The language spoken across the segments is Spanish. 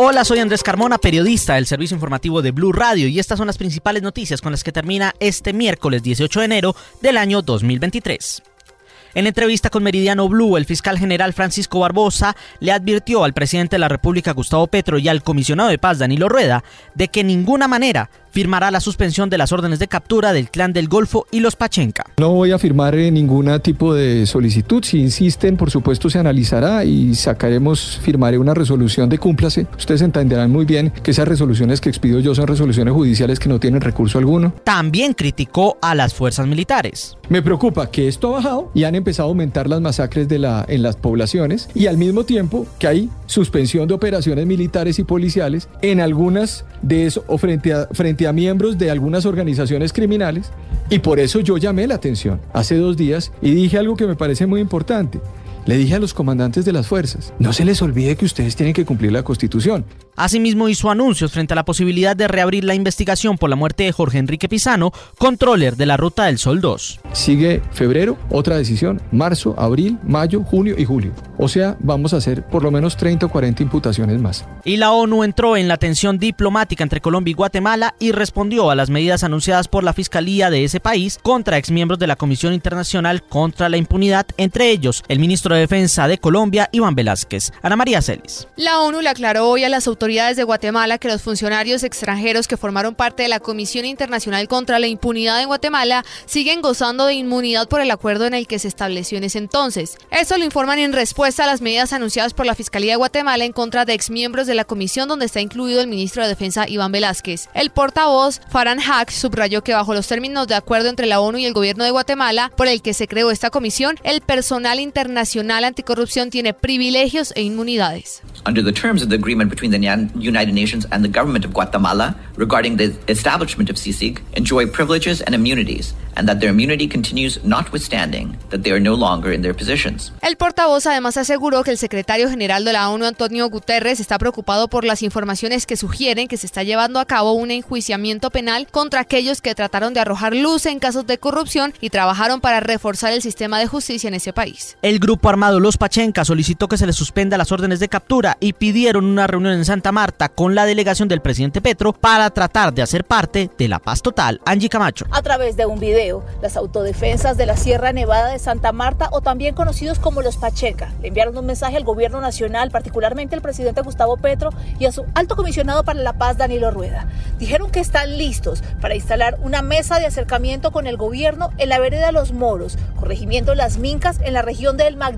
Hola, soy Andrés Carmona, periodista del servicio informativo de Blue Radio y estas son las principales noticias con las que termina este miércoles 18 de enero del año 2023. En entrevista con Meridiano Blue, el fiscal general Francisco Barbosa le advirtió al presidente de la República Gustavo Petro y al comisionado de paz Danilo Rueda de que ninguna manera firmará la suspensión de las órdenes de captura del clan del Golfo y los Pachenca. No voy a firmar eh, ningún tipo de solicitud. Si insisten, por supuesto, se analizará y sacaremos, firmaré una resolución de cúmplase. Ustedes entenderán muy bien que esas resoluciones que expido yo son resoluciones judiciales que no tienen recurso alguno. También criticó a las fuerzas militares. Me preocupa que esto ha bajado y han empezado a aumentar las masacres de la, en las poblaciones y al mismo tiempo que hay suspensión de operaciones militares y policiales en algunas de eso o frente a, frente a miembros de algunas organizaciones criminales y por eso yo llamé la atención hace dos días y dije algo que me parece muy importante. Le dije a los comandantes de las fuerzas, no se les olvide que ustedes tienen que cumplir la constitución. Asimismo hizo anuncios frente a la posibilidad de reabrir la investigación por la muerte de Jorge Enrique Pizano, controller de la Ruta del Sol 2. Sigue febrero, otra decisión, marzo, abril, mayo, junio y julio. O sea, vamos a hacer por lo menos 30 o 40 imputaciones más. Y la ONU entró en la tensión diplomática entre Colombia y Guatemala y respondió a las medidas anunciadas por la Fiscalía de ese país contra exmiembros de la Comisión Internacional contra la Impunidad, entre ellos el ministro de Defensa de Colombia, Iván Velázquez. Ana María Celis. La ONU le aclaró hoy a las autoridades de Guatemala que los funcionarios extranjeros que formaron parte de la Comisión Internacional contra la Impunidad en Guatemala siguen gozando de inmunidad por el acuerdo en el que se estableció en ese entonces. Esto lo informan en respuesta a las medidas anunciadas por la Fiscalía de Guatemala en contra de exmiembros de la comisión donde está incluido el ministro de Defensa Iván Velázquez. El portavoz Farhan Haq subrayó que bajo los términos de acuerdo entre la ONU y el gobierno de Guatemala por el que se creó esta comisión, el personal internacional Tribunal Anticorrupción tiene privilegios e inmunidades. Under the terms of the agreement between the United Nations and the government of Guatemala regarding the establishment of CICIG, enjoy privileges and immunities, and that their immunity continues notwithstanding that they are no longer in their positions. El portavoz además aseguró que el secretario general de la ONU, Antonio Guterres, está preocupado por las informaciones que sugieren que se está llevando a cabo un enjuiciamiento penal contra aquellos que trataron de arrojar luz en casos de corrupción y trabajaron para reforzar el sistema de justicia en ese país. El grupo armado Los Pachenca solicitó que se les suspenda las órdenes de captura y pidieron una reunión en Santa Marta con la delegación del presidente Petro para tratar de hacer parte de la paz total. Angie Camacho. A través de un video, las autodefensas de la Sierra Nevada de Santa Marta, o también conocidos como los Pacheca, enviaron un mensaje al gobierno nacional, particularmente al presidente Gustavo Petro y a su alto comisionado para la paz, Danilo Rueda. Dijeron que están listos para instalar una mesa de acercamiento con el gobierno en la vereda Los Moros, corregimiento Las Mincas, en la región del Magdalena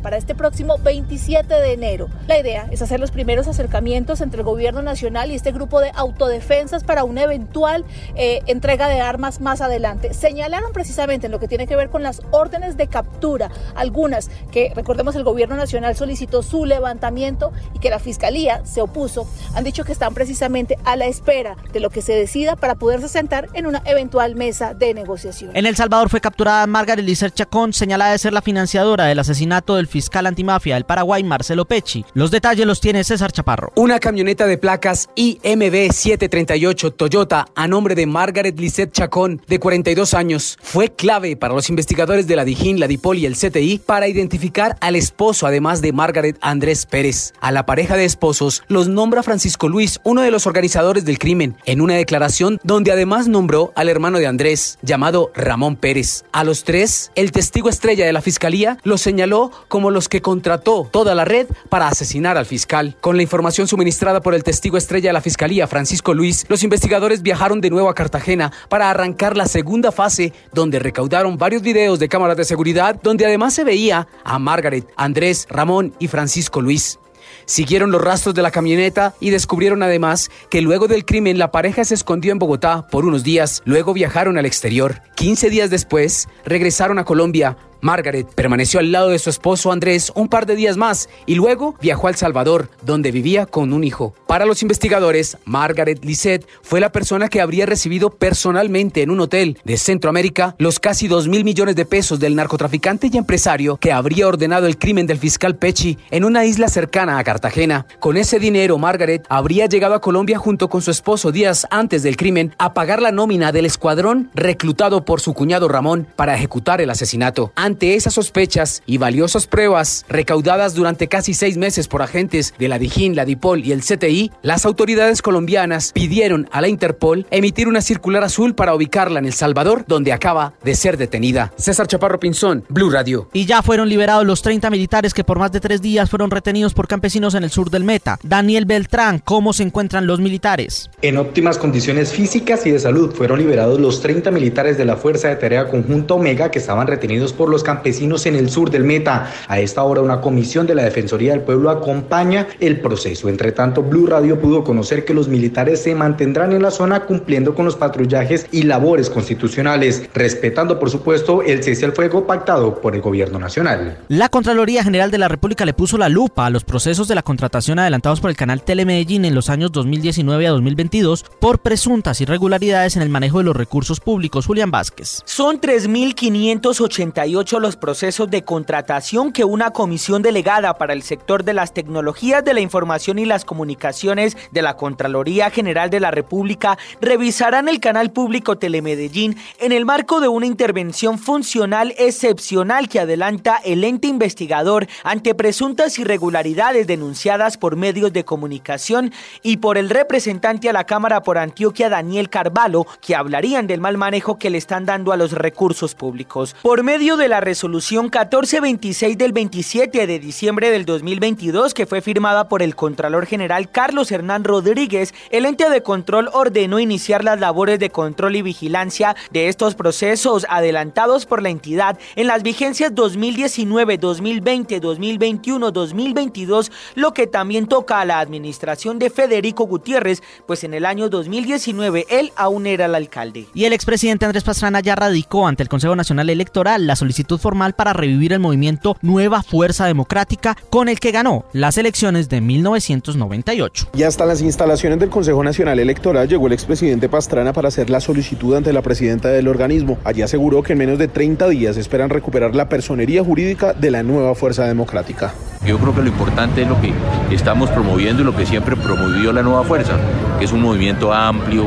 para este próximo 27 de enero. La idea es hacer los primeros acercamientos entre el gobierno nacional y este grupo de autodefensas para una eventual eh, entrega de armas más adelante. Señalaron precisamente en lo que tiene que ver con las órdenes de captura, algunas que recordemos el gobierno nacional solicitó su levantamiento y que la fiscalía se opuso, han dicho que están precisamente a la espera de lo que se decida para poderse sentar en una eventual mesa de negociación. En El Salvador fue capturada Margaret Lizer Chacón, señalada de ser la financiadora del asesinato del fiscal antimafia del Paraguay, Marcelo Pecci. Los detalles los tiene César Chaparro. Una camioneta de placas IMB 738 Toyota a nombre de Margaret Lisette Chacón, de 42 años, fue clave para los investigadores de la Dijín, la Dipol y el CTI para identificar al esposo, además de Margaret Andrés Pérez. A la pareja de esposos los nombra Francisco Luis, uno de los organizadores del crimen, en una declaración donde además nombró al hermano de Andrés, llamado Ramón Pérez. A los tres, el testigo estrella de la fiscalía los señaló como los que contrató toda la red para asesinar al fiscal. Con la información suministrada por el testigo estrella de la fiscalía, Francisco Luis, los investigadores viajaron de nuevo a Cartagena para arrancar la segunda fase, donde recaudaron varios videos de cámaras de seguridad, donde además se veía a Margaret, Andrés, Ramón y Francisco Luis. Siguieron los rastros de la camioneta y descubrieron además que luego del crimen la pareja se escondió en Bogotá por unos días, luego viajaron al exterior. 15 días después regresaron a Colombia Margaret permaneció al lado de su esposo Andrés un par de días más y luego viajó a El Salvador, donde vivía con un hijo. Para los investigadores, Margaret Lisette fue la persona que habría recibido personalmente en un hotel de Centroamérica los casi 2 mil millones de pesos del narcotraficante y empresario que habría ordenado el crimen del fiscal Pechi en una isla cercana a Cartagena. Con ese dinero, Margaret habría llegado a Colombia junto con su esposo días antes del crimen a pagar la nómina del escuadrón reclutado por su cuñado Ramón para ejecutar el asesinato Ante esas sospechas y valiosas pruebas recaudadas durante casi seis meses por agentes de la Dijín, la DIPOL y el CTI, las autoridades colombianas pidieron a la Interpol emitir una circular azul para ubicarla en El Salvador, donde acaba de ser detenida. César Chaparro Pinzón, Blue Radio. Y ya fueron liberados los 30 militares que por más de tres días fueron retenidos por campesinos en el sur del Meta. Daniel Beltrán, ¿cómo se encuentran los militares? En óptimas condiciones físicas y de salud fueron liberados los 30 militares de la Fuerza de Tarea Conjunta Omega que estaban retenidos por los campesinos en el sur del Meta. A esta hora una comisión de la Defensoría del Pueblo acompaña el proceso. Entre tanto, Blue Radio pudo conocer que los militares se mantendrán en la zona cumpliendo con los patrullajes y labores constitucionales, respetando por supuesto el cese al fuego pactado por el gobierno nacional. La Contraloría General de la República le puso la lupa a los procesos de la contratación adelantados por el canal Telemedellín en los años 2019 a 2022 por presuntas irregularidades en el manejo de los recursos públicos. Julián Vázquez. Son 3.588 los procesos de contratación que una comisión delegada para el sector de las tecnologías de la información y las comunicaciones de la Contraloría General de la República revisará en el canal público Telemedellín en el marco de una intervención funcional excepcional que adelanta el ente investigador ante presuntas irregularidades denunciadas por medios de comunicación y por el representante a la Cámara por Antioquia Daniel Carvalho que hablarían del mal manejo que le están dando a los recursos públicos. Por medio de la resolución 1426 del 27 de diciembre del 2022 que fue firmada por el Contralor General Carlos Hernán Rodríguez, el ente de control ordenó iniciar las labores de control y vigilancia de estos procesos adelantados por la entidad en las vigencias 2019, 2020, 2021, 2022, lo que también toca a la administración de Federico Gutiérrez, pues en el año 2019 él aún era el alcalde. Y el expresidente Andrés Pastrana ya radicó ante el Consejo Nacional Electoral la solicitud formal para revivir el movimiento Nueva Fuerza Democrática con el que ganó las elecciones de 1998. Ya hasta las instalaciones del Consejo Nacional Electoral llegó el expresidente Pastrana para hacer la solicitud ante la presidenta del organismo. Allí aseguró que en menos de 30 días esperan recuperar la personería jurídica de la nueva Fuerza Democrática. Yo creo que lo importante es lo que estamos promoviendo y lo que siempre promovió la nueva fuerza, que es un movimiento amplio,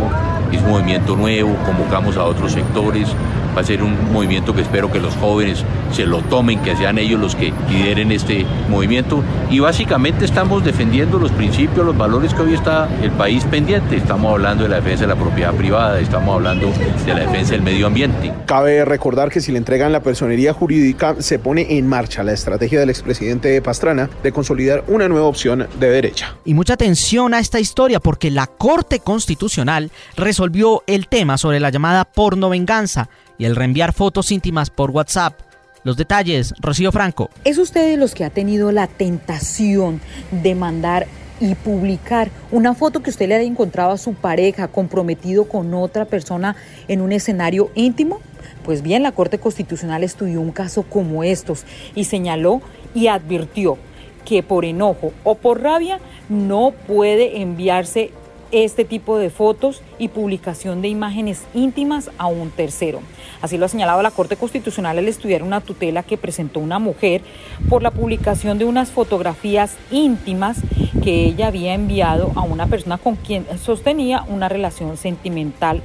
es un movimiento nuevo, convocamos a otros sectores, va a ser un movimiento que espero que los jóvenes se lo tomen, que sean ellos los que lideren este movimiento y básicamente estamos defendiendo los principios, los valores que hoy está el país pendiente. Estamos hablando de la defensa de la propiedad privada, estamos hablando de la defensa del medio ambiente. Cabe recordar que si le entregan la personería jurídica se pone en marcha la estrategia del expresidente Pastrana de consolidar una nueva opción de derecha. Y mucha atención a esta historia porque la Corte Constitucional resolvió el tema sobre la llamada porno venganza y el reenviar fotos íntimas por WhatsApp. Los detalles, Rocío Franco. ¿Es usted de los que ha tenido la tentación de mandar y publicar una foto que usted le haya encontrado a su pareja comprometido con otra persona en un escenario íntimo? Pues bien, la Corte Constitucional estudió un caso como estos y señaló y advirtió que por enojo o por rabia no puede enviarse este tipo de fotos y publicación de imágenes íntimas a un tercero. Así lo ha señalado la Corte Constitucional al estudiar una tutela que presentó una mujer por la publicación de unas fotografías íntimas que ella había enviado a una persona con quien sostenía una relación sentimental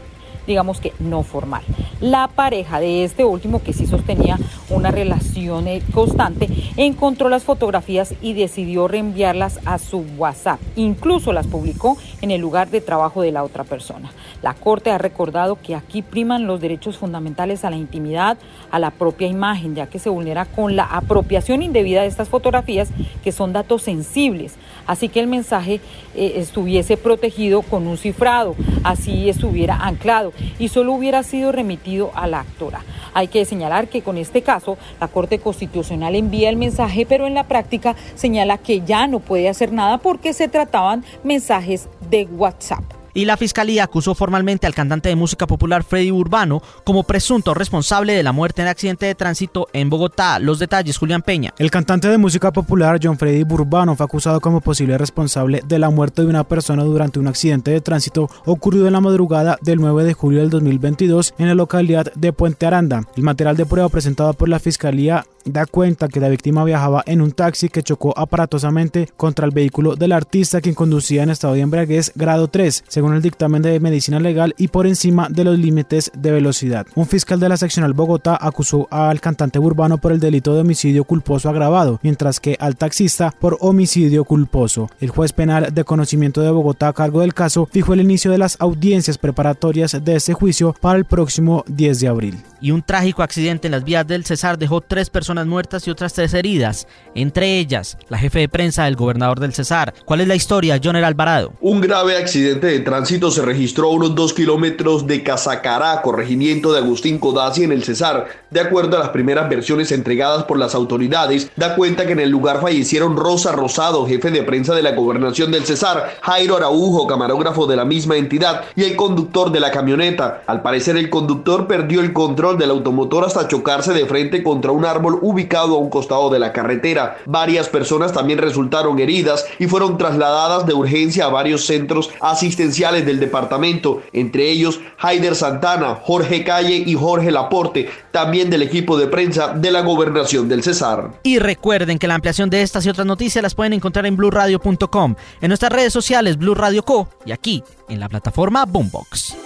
digamos que no formal. La pareja de este último, que sí sostenía una relación eh, constante, encontró las fotografías y decidió reenviarlas a su WhatsApp. Incluso las publicó en el lugar de trabajo de la otra persona. La Corte ha recordado que aquí priman los derechos fundamentales a la intimidad, a la propia imagen, ya que se vulnera con la apropiación indebida de estas fotografías, que son datos sensibles. Así que el mensaje eh, estuviese protegido con un cifrado, así estuviera anclado y solo hubiera sido remitido a la actora. Hay que señalar que con este caso la Corte Constitucional envía el mensaje, pero en la práctica señala que ya no puede hacer nada porque se trataban mensajes de WhatsApp. Y la fiscalía acusó formalmente al cantante de música popular Freddy Urbano como presunto responsable de la muerte en accidente de tránsito en Bogotá. Los detalles, Julián Peña. El cantante de música popular John Freddy Urbano fue acusado como posible responsable de la muerte de una persona durante un accidente de tránsito ocurrido en la madrugada del 9 de julio del 2022 en la localidad de Puente Aranda. El material de prueba presentado por la fiscalía da cuenta que la víctima viajaba en un taxi que chocó aparatosamente contra el vehículo del artista quien conducía en estado de embriaguez grado 3, según el dictamen de medicina legal y por encima de los límites de velocidad. Un fiscal de la seccional Bogotá acusó al cantante urbano por el delito de homicidio culposo agravado, mientras que al taxista por homicidio culposo. El juez penal de conocimiento de Bogotá a cargo del caso fijó el inicio de las audiencias preparatorias de este juicio para el próximo 10 de abril. Y un trágico accidente en las vías del Cesar dejó tres personas muertas y otras tres heridas, entre ellas la jefe de prensa del gobernador del Cesar. ¿Cuál es la historia, Joner Alvarado? Un grave accidente de tránsito se registró a unos dos kilómetros de Casacará, corregimiento de Agustín Codazzi en el Cesar. De acuerdo a las primeras versiones entregadas por las autoridades, da cuenta que en el lugar fallecieron Rosa Rosado, jefe de prensa de la gobernación del Cesar, Jairo Araujo, camarógrafo de la misma entidad, y el conductor de la camioneta. Al parecer el conductor perdió el control del automotor hasta chocarse de frente contra un árbol ubicado a un costado de la carretera. Varias personas también resultaron heridas y fueron trasladadas de urgencia a varios centros asistenciales del departamento, entre ellos Haider Santana, Jorge Calle y Jorge Laporte, también del equipo de prensa de la gobernación del Cesar. Y recuerden que la ampliación de estas y otras noticias las pueden encontrar en blurradio.com, en nuestras redes sociales Blue Radio Co y aquí en la plataforma Boombox.